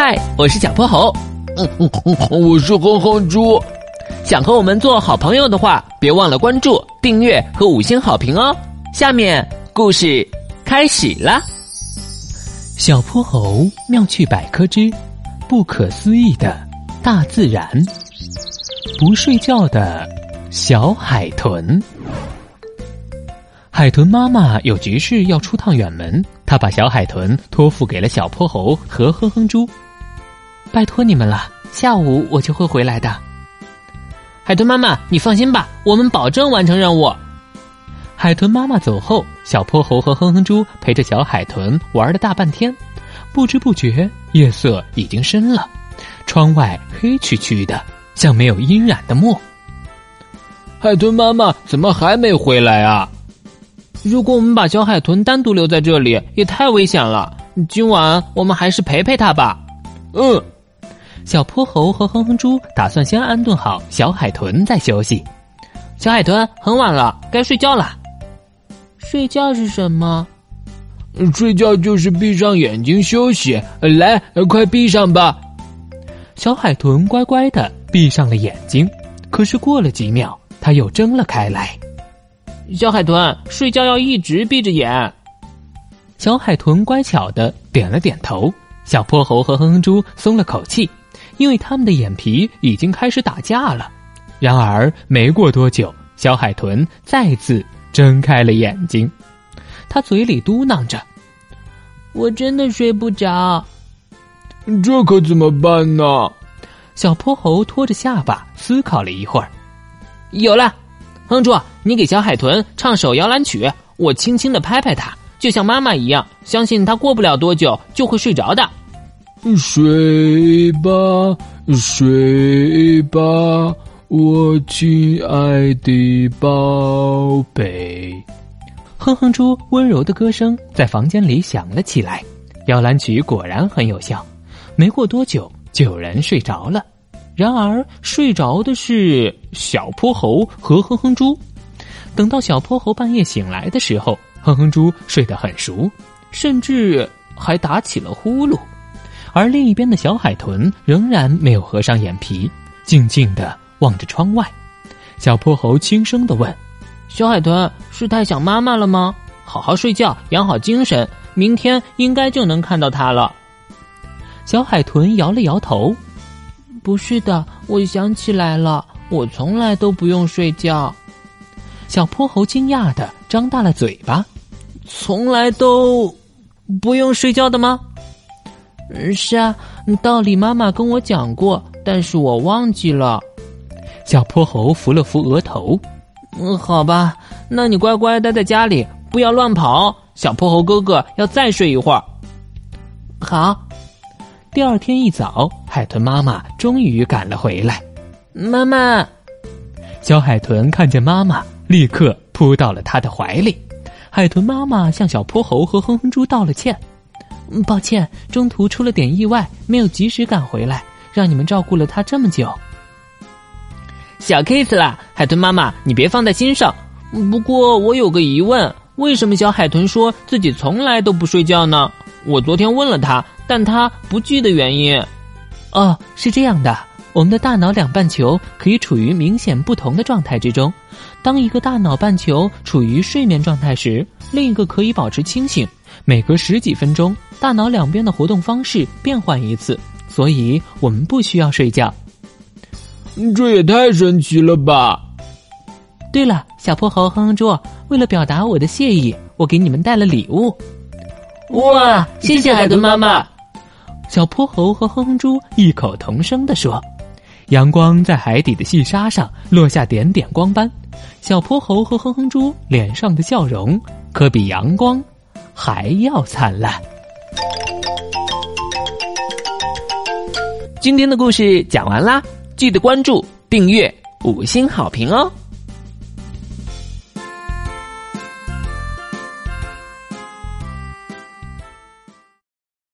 嗨，我是小泼猴。嗯嗯嗯，我是哼哼猪。想和我们做好朋友的话，别忘了关注、订阅和五星好评哦。下面故事开始啦。小泼猴妙趣百科之不可思议的大自然。不睡觉的小海豚。海豚妈妈有急事要出趟远门，她把小海豚托付给了小泼猴和哼哼猪。拜托你们了，下午我就会回来的。海豚妈妈，你放心吧，我们保证完成任务。海豚妈妈走后，小泼猴和哼哼猪陪着小海豚玩了大半天，不知不觉夜色已经深了，窗外黑黢黢的，像没有阴染的墨。海豚妈妈怎么还没回来啊？如果我们把小海豚单独留在这里，也太危险了。今晚我们还是陪陪它吧。嗯。小泼猴和哼哼猪打算先安顿好小海豚再休息。小海豚，很晚了，该睡觉了。睡觉是什么？睡觉就是闭上眼睛休息。来，快闭上吧。小海豚乖乖的闭上了眼睛，可是过了几秒，它又睁了开来。小海豚，睡觉要一直闭着眼。小海豚乖巧的点了点头。小泼猴和哼哼猪松了口气。因为他们的眼皮已经开始打架了，然而没过多久，小海豚再次睁开了眼睛，他嘴里嘟囔着：“我真的睡不着。”这可怎么办呢？小泼猴拖着下巴思考了一会儿，有了，哼猪，你给小海豚唱首摇篮曲，我轻轻的拍拍它，就像妈妈一样，相信它过不了多久就会睡着的。睡吧，睡吧，我亲爱的宝贝。哼哼猪温柔的歌声在房间里响了起来，摇篮曲果然很有效。没过多久，就有人睡着了。然而，睡着的是小泼猴和哼哼猪。等到小泼猴半夜醒来的时候，哼哼猪睡得很熟，甚至还打起了呼噜。而另一边的小海豚仍然没有合上眼皮，静静的望着窗外。小泼猴轻声的问：“小海豚是太想妈妈了吗？好好睡觉，养好精神，明天应该就能看到它了。”小海豚摇了摇头：“不是的，我想起来了，我从来都不用睡觉。”小泼猴惊讶的张大了嘴巴：“从来都不用睡觉的吗？”是啊，道理妈妈跟我讲过，但是我忘记了。小泼猴扶了扶额头，嗯，好吧，那你乖乖待在家里，不要乱跑。小泼猴哥哥要再睡一会儿。好。第二天一早，海豚妈妈终于赶了回来。妈妈，小海豚看见妈妈，立刻扑到了她的怀里。海豚妈妈向小泼猴和哼哼猪道了歉。抱歉，中途出了点意外，没有及时赶回来，让你们照顾了他这么久。小 case 啦，海豚妈妈，你别放在心上。不过我有个疑问，为什么小海豚说自己从来都不睡觉呢？我昨天问了他，但他不记得原因。哦，是这样的，我们的大脑两半球可以处于明显不同的状态之中。当一个大脑半球处于睡眠状态时，另一个可以保持清醒。每隔十几分钟。大脑两边的活动方式变换一次，所以我们不需要睡觉。这也太神奇了吧！对了，小泼猴哼哼猪，为了表达我的谢意，我给你们带了礼物。哇，谢谢海豚妈妈！小泼猴和哼哼猪异口同声地说。阳光在海底的细沙上落下点点光斑，小泼猴和哼哼猪脸上的笑容可比阳光还要灿烂。今天的故事讲完啦，记得关注、订阅、五星好评哦！